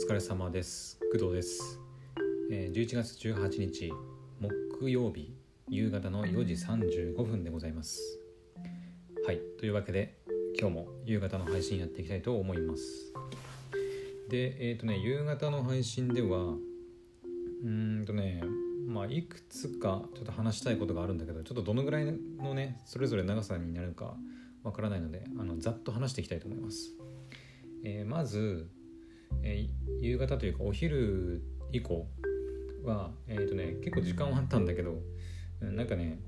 疲れ様です。工藤です、えー11月18日木曜日夕方の4時35分でございます。はいというわけで今日も夕方の配信やっていきたいと思います。でえっ、とね夕方の配信ではうーんとねまあいくつかちょっと話したいことがあるんだけどちょっとどのぐらいのねそれぞれ長さになるかわからないのであのざっと話していきたいと思います。えーまず、えー夕方というかお昼以降は、えーとね、結構時間はあったんだけど、うんなんかね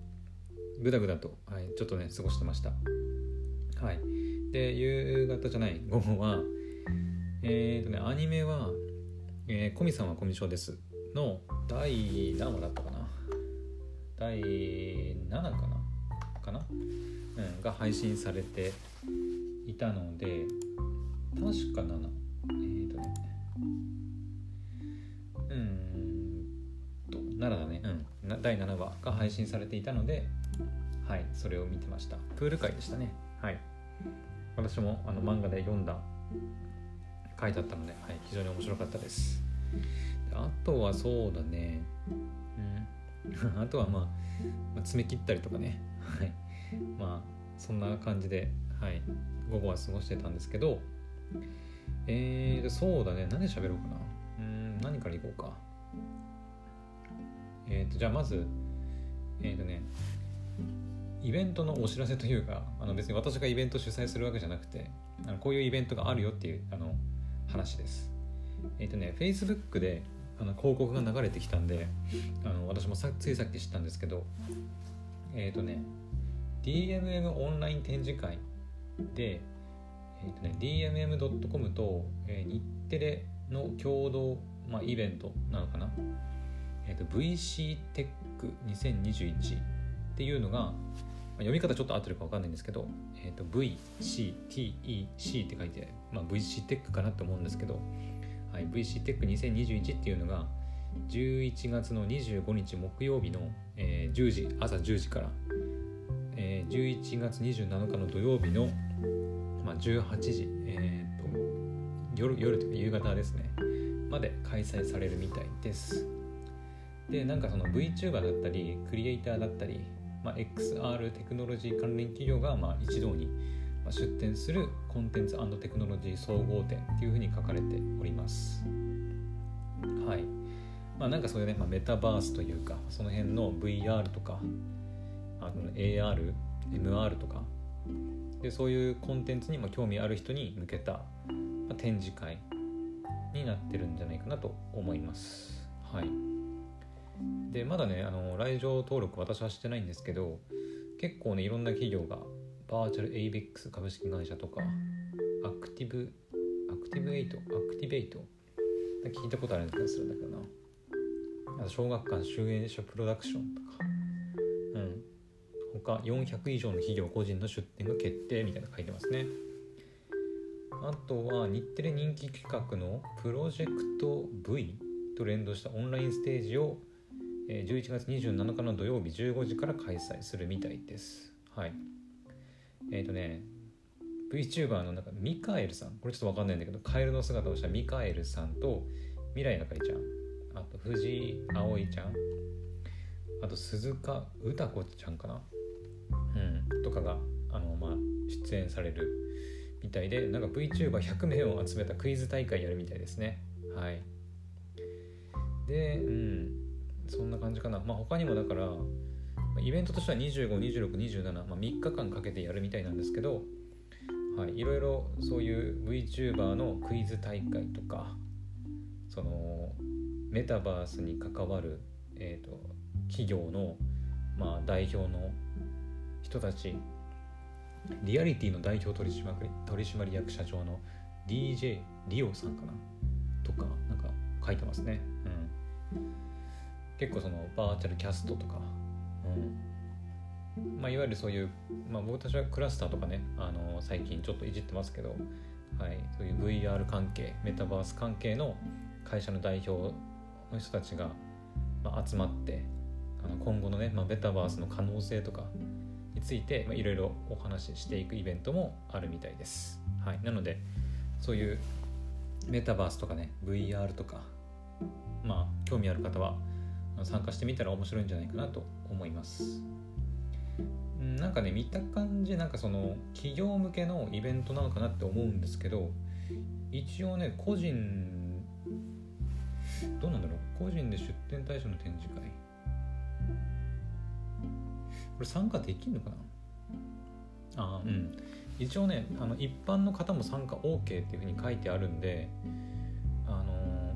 ぐだぐだと、はい、ちょっとね過ごしてました。はい。で夕方じゃない午後はえっ、とねアニメは「えーコミさんはコミュ障です」の第何話だったかな？第7かな？かな、うん、が配信されていたので確か7、うんと7だね。うん。第7話が配信されていたのではいそれを見てました。プール会でしたね。はい。私もあの漫画で読んだ回だったので、はい、非常に面白かったです。であとはそうだね。うん。あとはまあ、まあ、爪切ったりとかね。はい。まあそんな感じで、はい、午後は過ごしてたんですけどえーと、そうだね。何で喋ろうかな。うん、何からいこうか。えーと、じゃあまず、えーとね、イベントのお知らせというか、あの別に私がイベント主催するわけじゃなくて、あのこういうイベントがあるよっていうあの話です。えーとね、Facebook であの広告が流れてきたんで、あの私もさついさっき知ったんですけど、えっ、とね、DMM オンライン展示会で、えーとね、DMM.com と、えー日テレの共同、まあ、イベントなのかな、えーと VCTech2021 っていうのが、まあ読み方ちょっと合ってるか分かんないんですけど、えー、と VCTEC って書いて、まあ、VCTEC かなって思うんですけど、はい、VCTEC2021 っていうのが11月の25日木曜日の、えー10時朝10時から、えー11月27日の土曜日のまあ、18時、えー、と夜夜というか夕方ですね。まで開催されるみたいです。でなんかその VTuber だったりクリエイターだったり、まあ、XR テクノロジー関連企業がまあ一堂に出展するコンテンツテクノロジー総合展っていうふうに書かれております。はい。まあなんかそういうね、まあ、メタバースというかその辺の VR とかあの AR、MR とかでそういうコンテンツにも興味ある人に向けた、展示会になってるんじゃないかなと思います。はい、でまだねあの来場登録私はしてないんですけど結構ねいろんな企業がバーチャル avex 株式会社とかアクティブアクティブエイトアクティベイト聞いたことある気がするんだけどな。小学館集英社プロダクションと他400以上の企業個人の出展が決定みたいな書いてますね。あとは日テレ人気企画のプロジェクト V と連動したオンラインステージを11月27日の土曜日15時から開催するみたいです。はい。えっ、とね VTuber のなんかミカエルさん。これちょっとわかんないんだけどカエルの姿をしたミカエルさんと未来あかりちゃん。あと藤井葵ちゃん。あと鈴鹿歌子ちゃんかな。うん、とかがあの、まあ、出演されるみたいでなんか VTuber100 名を集めたクイズ大会やるみたいですね。はい。でうん。そんな感じかな。まあ他にもだからイベントとしては252627、まあ、3日間かけてやるみたいなんですけどはい。いろいろそういう VTuber のクイズ大会とかそのメタバースに関わる、えー、と企業の、まあ、代表の人たちリアリティの代表取締取締役社長の DJ リオさんかな？とかなんか書いてますね、うん、結構そのバーチャルキャストとか、うん。まあ、いわゆるそういう、まあ、僕たちはクラスターとかねあの最近ちょっといじってますけど、はい、そういう VR 関係メタバース関係の会社の代表の人たちが、まあ、集まってあの今後のね、まあ、メタバースの可能性とかついていろいろお話ししていくイベントもあるみたいです。はい、なのでそういうメタバースとかね VR とかまあ興味ある方は参加してみたら面白いんじゃないかなと思いますなんかね見た感じなんかその企業向けのイベントなのかなって思うんですけど一応ね個人どうなんだろう個人で出展対象の展示会れ参加できるのかな？あうん。一応ねあの一般の方も参加 OK っていうふうに書いてあるんであの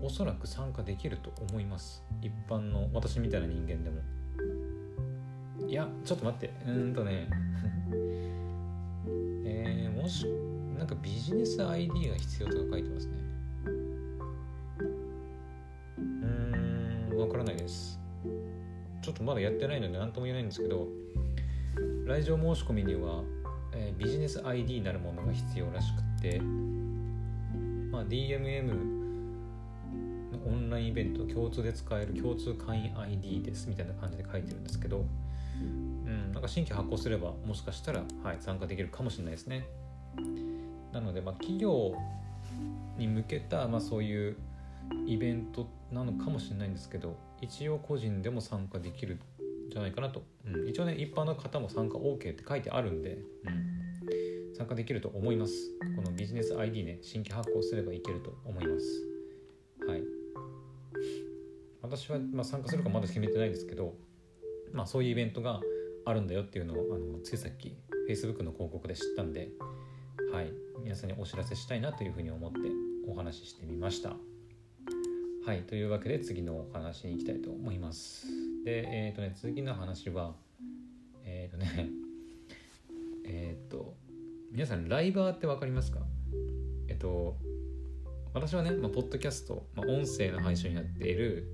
おそらく参加できると思います。一般の私みたいな人間でも。いやちょっと待って。うーんとね。えー、もしなんかビジネス ID が必要とか書いてますね。うーんわからないですちょっとまだやってないので何とも言えないんですけど来場申し込みには、えー、ビジネス ID なるものが必要らしくて、まあ、DMM のオンラインイベント共通で使える共通会員 ID ですみたいな感じで書いてるんですけど、うん、なんか新規発行すればもしかしたら、はい、参加できるかもしれないですね。なので、まあ、企業に向けた、まあ、そういうイベントなのかもしれないんですけど一応個人でも参加できるんじゃないかなと、うん、一応ね一般の方も参加 OK って書いてあるんで、うん、参加できると思います。このビジネス ID ね新規発行すればいけると思います。はい。私は、まあ、参加するかまだ決めてないですけど、まあ、そういうイベントがあるんだよっていうのをあのついさっき Facebook の広告で知ったんではい。皆さんにお知らせしたいなというふうに思ってお話ししてみましたはいというわけで次のお話に行きたいと思います。でえっ、ー、とね次の話はえっ、ー、とね えっ、ー、と皆さんライバーって分かりますか？えっと私はね、まあ、ポッドキャスト、まあ、音声の配信をやっている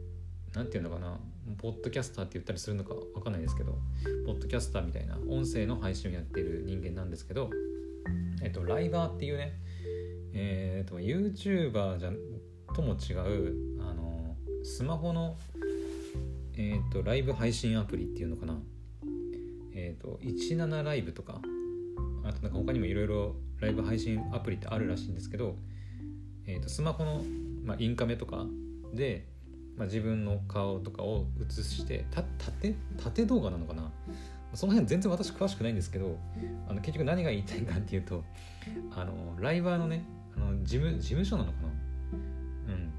何て言うのかなポッドキャスターって言ったりするのか分かんないですけどポッドキャスターみたいな音声の配信をやっている人間なんですけどえっとライバーっていうねえ、っと YouTuber じゃとも違うスマホのえー、っとライブ配信アプリっていうのかな。えー、と17ライブとかあとなんか他にもいろいろライブ配信アプリってあるらしいんですけど、えー、とスマホの、まあ、インカメとかでまあ、自分の顔とかを映してた縦縦動画なのかな。その辺全然私詳しくないんですけどあの結局何が言いたいかっていうとあのライバーのねあの事務事務所なのかな、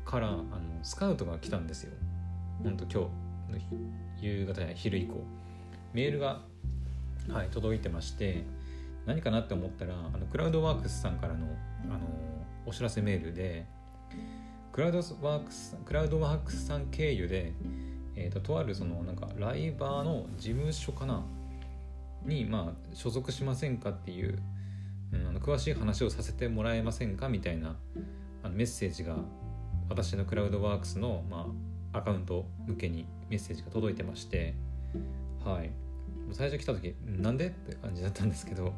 からあのスカウトが来たんですよ。ほんと今日の夕方や昼以降。メールが、はい、届いてまして何かなって思ったらあのクラウドワークスさんからのあのお知らせメールでクラウドワークスクラウドワークスさん経由で、えーと、とあるそのなんかライバーの事務所かな？に、まあ、所属しませんかっていう、うん、あの詳しい話をさせてもらえませんか？みたいなあのメッセージが私のクラウドワークスの、まあ、アカウント向けにメッセージが届いてましてはい。最初来た時なんでって感じだったんですけど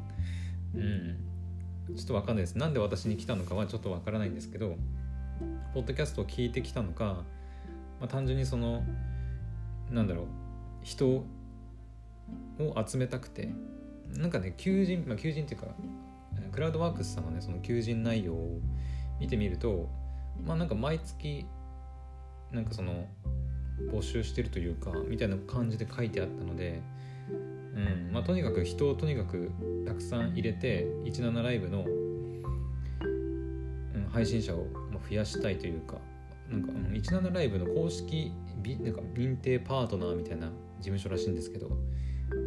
うん。ちょっとわかんないです。なんで私に来たのかはちょっとわからないんですけどポッドキャストを聞いてきたのか、まあ、単純にそのなんだろう人を集めたくてなんかね求人、まあ、求人っていうかクラウドワークスさんのねその求人内容を見てみるとまあなんか毎月なんかその募集してるというかみたいな感じで書いてあったので、うんまあ、とにかく人をとにかくたくさん入れて17ライブの、うん、配信者を増やしたいというかなんか17ライブの公式なんか認定パートナーみたいな事務所らしいんですけど、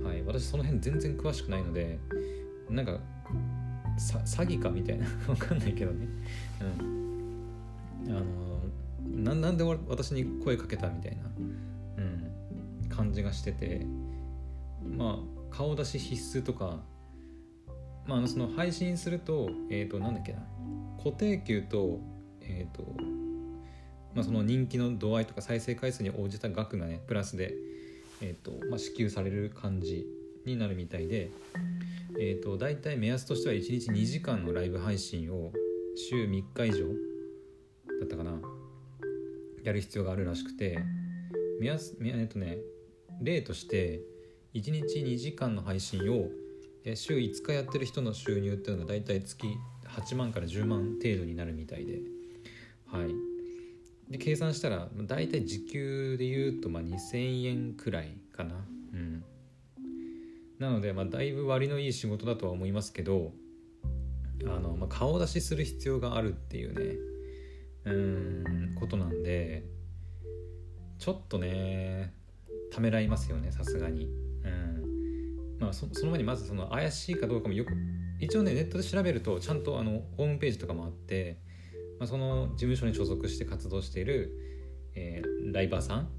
はい、私その辺全然詳しくないのでなんか詐欺かみたいな わかんないけどね、うん、あのなんで私に声かけたみたいな、うん、感じがしてて。まあ顔出し必須とか。まあ、その配信すると、えっ、ー、と、なんだっけな、固定給とえーとまあ、その人気の度合いとか再生回数に応じた額がねプラスで、えーとまあ、支給される感じになるみたいで、えーと、大体目安としては1日2時間のライブ配信を週3日以上だったかな。やる必要があるらしくて。目安えっ、とね例として1日2時間の配信を週5日やってる人の収入っていうのが大体月8万から10万程度になるみたいで。はい。で計算したら大体時給で言うとまあ2000円くらいかな。うん。なのでまあだいぶ割のいい仕事だとは思いますけどあの、まあ、顔出しする必要があるっていうね。うんことなんでちょっとねためらいますよねさすがに。うん。まあその前にまずその怪しいかどうかもよく一応ねネットで調べるとちゃんとあのホームページとかもあって、まあ、その事務所に所属して活動している、えー、ライバーさん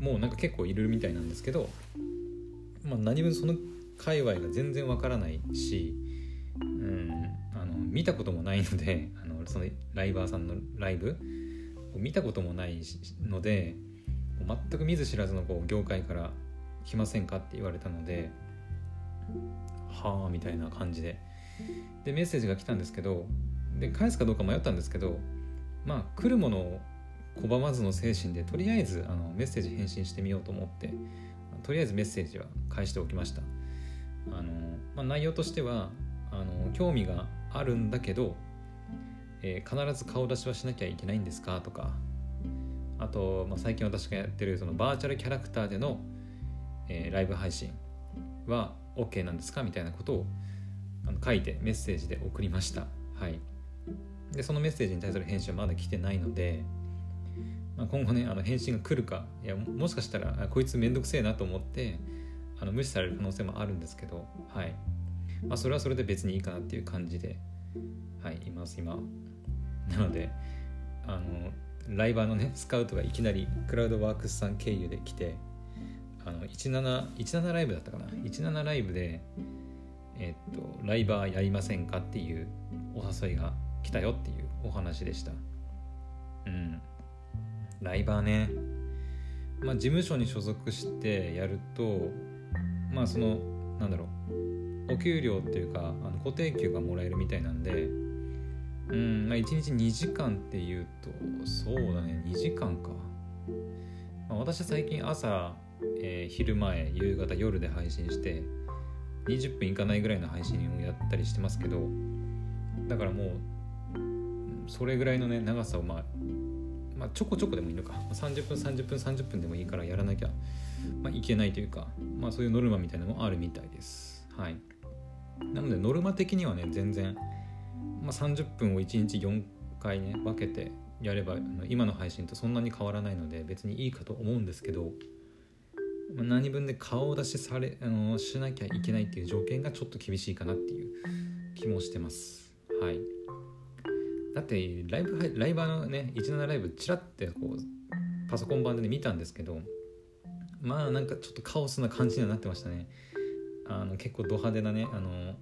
もうなんか結構いるみたいなんですけど、まあ、何分その界隈が全然わからないし、うん、あの見たこともないのであそのライバーさんのライブを見たこともないので全く見ず知らずのこう業界から来ませんかって言われたのではあみたいな感じで。でメッセージが来たんですけどで返すかどうか迷ったんですけどまあ来るものを拒まずの精神でとりあえずあのメッセージ返信してみようと思ってとりあえずメッセージは返しておきました。あの、まあ、内容としてはあの興味があるんだけど、えー、必ず顔出しはしなきゃいけないんですか？とか。あと、まあ、最近私がやってるそのバーチャルキャラクターでの、えー、ライブ配信は OK なんですか？みたいなことをあの書いてメッセージで送りました。はい、でそのメッセージに対する返信はまだ来てないので、まあ、今後ねあの返信が来るかいやもしかしたらこいつめんどくせえなと思ってあの無視される可能性もあるんですけど、はい。まあ、それはそれで別にいいかなっていう感じで、はい、います今。なのであのライバーのねスカウトがいきなりクラウドワークスさん経由で来てあの 17, 17ライブだったかな？17ライブでえっとライバーやりませんかっていうお誘いが来たよっていうお話でした。うん。ライバーね。まあ事務所に所属してやるとまあそのなんだろうお給料っていうかあの固定給がもらえるみたいなんでうんまあ1日2時間っていうとそうだね2時間か、まあ、私最近朝、えー、昼前夕方夜で配信して20分いかないぐらいの配信をやったりしてますけどだからもうそれぐらいのね長さをまあまあ、ちょこちょこでもいいのか。30分30分30分でもいいからやらなきゃ、まあ、いけないというか、まあ、そういうノルマみたいなのもあるみたいです。はい。なのでノルマ的にはね全然まあ、30分を1日4回ね分けてやれば今の配信とそんなに変わらないので別にいいかと思うんですけど、まあ、何分で顔出しされあのしなきゃいけないっていう条件がちょっと厳しいかなっていう気もしてます。はい。だってライブライバーのね17ライブチラってこうパソコン版で、ね、見たんですけどまあなんかちょっとカオスな感じにはなってましたね。あの結構ド派手なねあの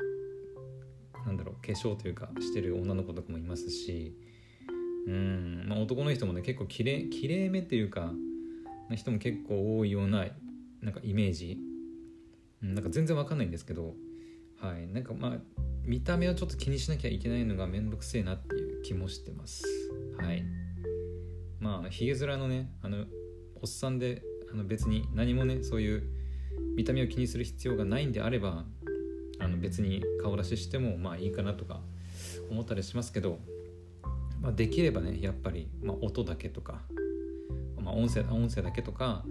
なんだろう化粧というかしてる女の子とかもいますしうん、まあ、男の人もね結構きれきれいめっていうかな人も結構多いようななんかイメージ、うん、なんか全然わかんないんですけどはいなんかまあ見た目をちょっと気にしなきゃいけないのがめんどくせえなっていう気もしてます。はい。まあひげ面のねあのおっさんであの別に何もねそういう見た目を気にする必要がないんであればあの別に顔出ししてもまあいいかなとか思ったりしますけど、まあ、できればねやっぱり、まあ、音だけとか、まあ、音声音声だけとか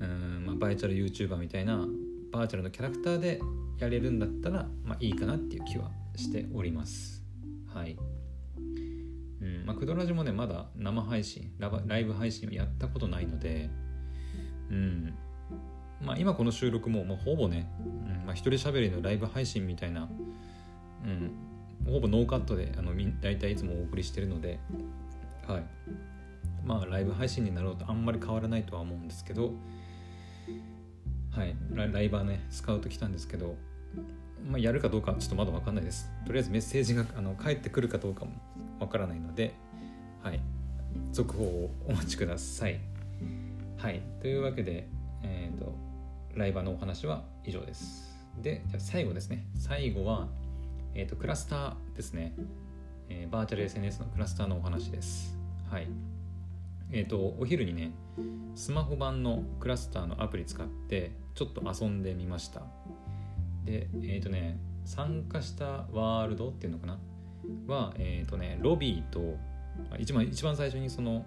うん、まあ、バーチャル YouTuber みたいなバーチャルのキャラクターでやれるんだったら、まあ、いいかなっていう気はしております。はい。うんまあ、クドラジもねまだ生配信ライブ配信をやったことないのでうんまあ、今この収録も、まあ、ほぼね、うんまあ、一人喋りのライブ配信みたいな、うん、ほぼノーカットであの大体いつもお送りしてるので、はい、まあライブ配信になろうとあんまり変わらないとは思うんですけど、はい、ライバーねスカウト来たんですけど、まあ、やるかどうかちょっとまだ分かんないです。とりあえずメッセージがあの返ってくるかどうかも分からないので、はい、続報をお待ちください。はい、というわけで、えーとライバーのお話は以上です。で、じゃ最後ですね。最後は、えーと、クラスターですね、えー、バーチャル SNS のクラスターのお話です。はい。えっ、ー、と、お昼にね、スマホ版のクラスターのアプリ使って、ちょっと遊んでみました。で、えっ、とね、参加したワールドっていうのかな？はえっ、とねロビーと一番一番最初にその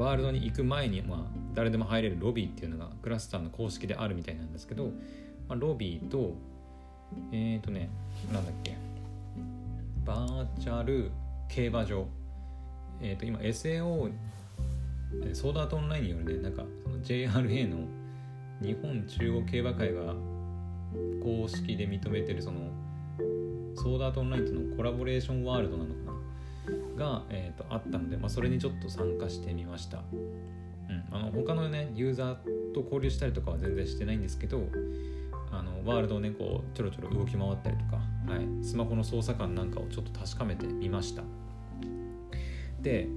ワールドに行く前に、まあ、誰でも入れるロビーっていうのがクラスターの公式であるみたいなんですけど、まあ、ロビーとえっ、ー、とねなんだっけバーチャル競馬場。えっ、ー、と今 SAO ソードアートオンラインによるねなんかその JRA の日本中央競馬会が公式で認めてるそのソードアートオンラインとのコラボレーションワールドなのかな。が、えーと、あったので、まあ、それにちょっと参加してみました、うん、あの他のねユーザーと交流したりとかは全然してないんですけどあのワールドをねこうちょろちょろ動き回ったりとか、はい、スマホの操作感なんかをちょっと確かめてみました。で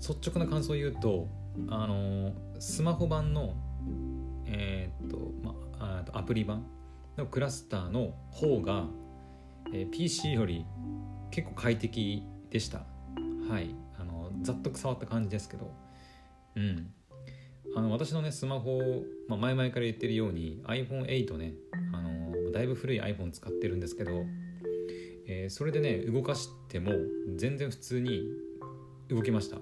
率直な感想を言うとあのスマホ版のえー、っと、まあ、アプリ版のクラスターの方が、えー、PC より結構快適でした。はい。あのざっと触った感じですけど。うん。あの私のねスマホ、まあ、前々から言ってるように iPhone8 ね。あのだいぶ古い iPhone 使ってるんですけど、えー、それでね動かしても全然普通に動きました。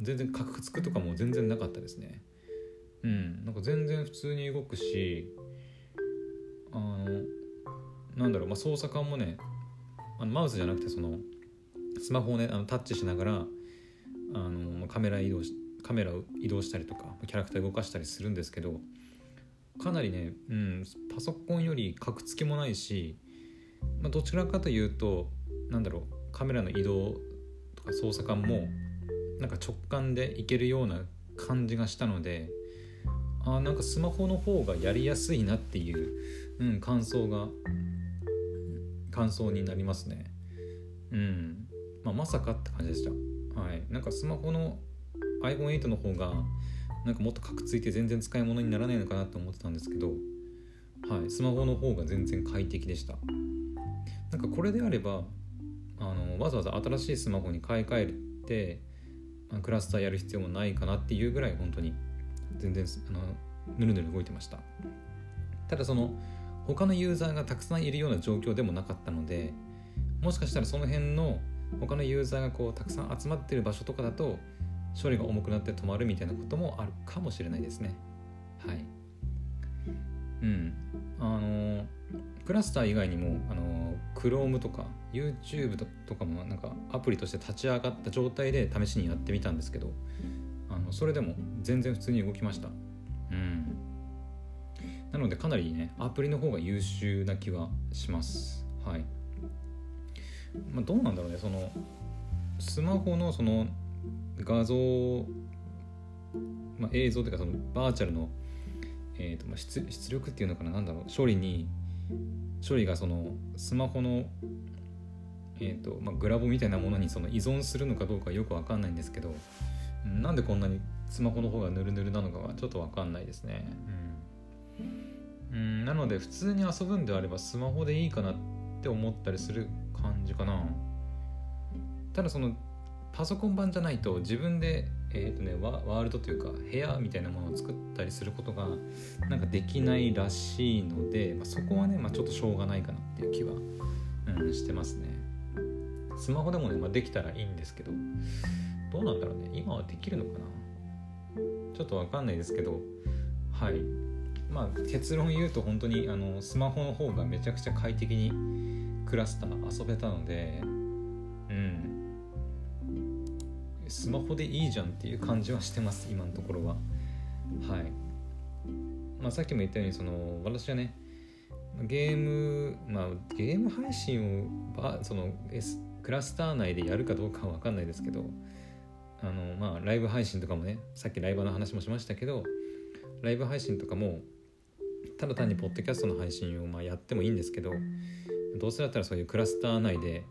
全然カクつくとかも全然なかったですね。うん。なんか全然普通に動くしあのなんだろう、まあ、操作感もねあのマウスじゃなくてそのスマホをねあのタッチしながらあのカメラ移動しカメラを移動したりとかキャラクター動かしたりするんですけどかなりね、うん、パソコンよりカクつきもないし、まあ、どちらかというとなんだろうカメラの移動とか操作感もなんか直感でいけるような感じがしたのであなんかスマホの方がやりやすいなっていう、うん、感想が感想になりますね。うん。まあ、まさかって感じでした。はい。なんかスマホの iPhone8 の方がなんかもっとカクついて全然使い物にならないのかなと思ってたんですけどはい。スマホの方が全然快適でした。なんかこれであればあのわざわざ新しいスマホに買い替えてクラスターやる必要もないかなっていうぐらい本当に全然あのぬるぬる動いてました。ただその他のユーザーがたくさんいるような状況でもなかったのでもしかしたらその辺の他のユーザーがこうたくさん集まってる場所とかだと処理が重くなって止まるみたいなこともあるかもしれないですね。はい。うん。あのクラスター以外にもあの Chrome とか YouTube とかもなんかアプリとして立ち上がった状態で試しにやってみたんですけどあのそれでも全然普通に動きました。うん。なのでかなりねアプリの方が優秀な気はします。はい。まあ、どうなんだろうねそのスマホのその画像、まあ、映像というかそのバーチャルの、えーとまあ出、出力っていうのかな何だろう処理に処理がそのスマホの、えーとまあ、グラボみたいなものにその依存するのかどうかよく分かんないんですけどなんでこんなにスマホの方がヌルヌルなのかはちょっと分かんないですね。うん、うんなので普通に遊ぶんであればスマホでいいかなって思ったりする感じかな。ただそのパソコン版じゃないと自分で、えーとね、ワールドというか部屋みたいなものを作ったりすることがなんかできないらしいので、まあ、そこはね、まあ、ちょっとしょうがないかなっていう気は、うん、してますね。スマホでもね、まあ、できたらいいんですけどどうなんだろうね。今はできるのかな。ちょっとわかんないですけどはい。まあ結論言うと本当にあのスマホの方がめちゃくちゃ快適にクラスター遊べたのでうん。スマホでいいじゃんっていう感じはしてます今のところは。はい。まあさっきも言ったようにその私はねゲームまあゲーム配信をばその、S、クラスター内でやるかどうかは分かんないですけどあのまあライブ配信とかもねさっきライブの話もしましたけどライブ配信とかもただ単にポッドキャストの配信をまあやってもいいんですけどどうせだったらそういうクラスター内で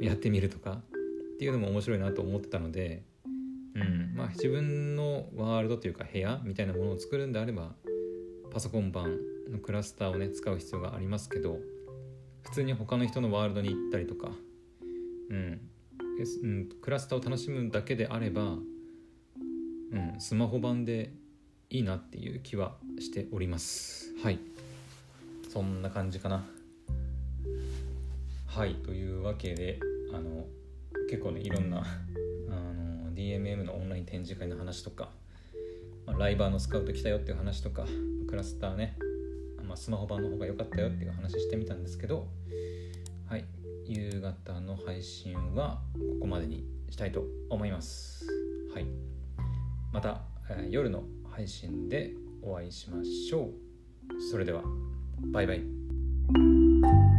やってみるとかっていうのも面白いなと思ってたので、うんまあ、自分のワールドというか部屋みたいなものを作るんであればパソコン版のクラスターをね使う必要がありますけど普通に他の人のワールドに行ったりとか、うん、うん、クラスターを楽しむだけであれば、うん、スマホ版でいいなっていう気はしております。はい。そんな感じかな。はいというわけであの結構ねいろんな あの DMM のオンライン展示会の話とか、まあ、ライバーのスカウト来たよっていう話とかクラスターね、まあ、スマホ版の方が良かったよっていう話してみたんですけどはい夕方の配信はここまでにしたいと思います。はい。また、えー、夜の配信でお会いしましょう。それではバイバイ。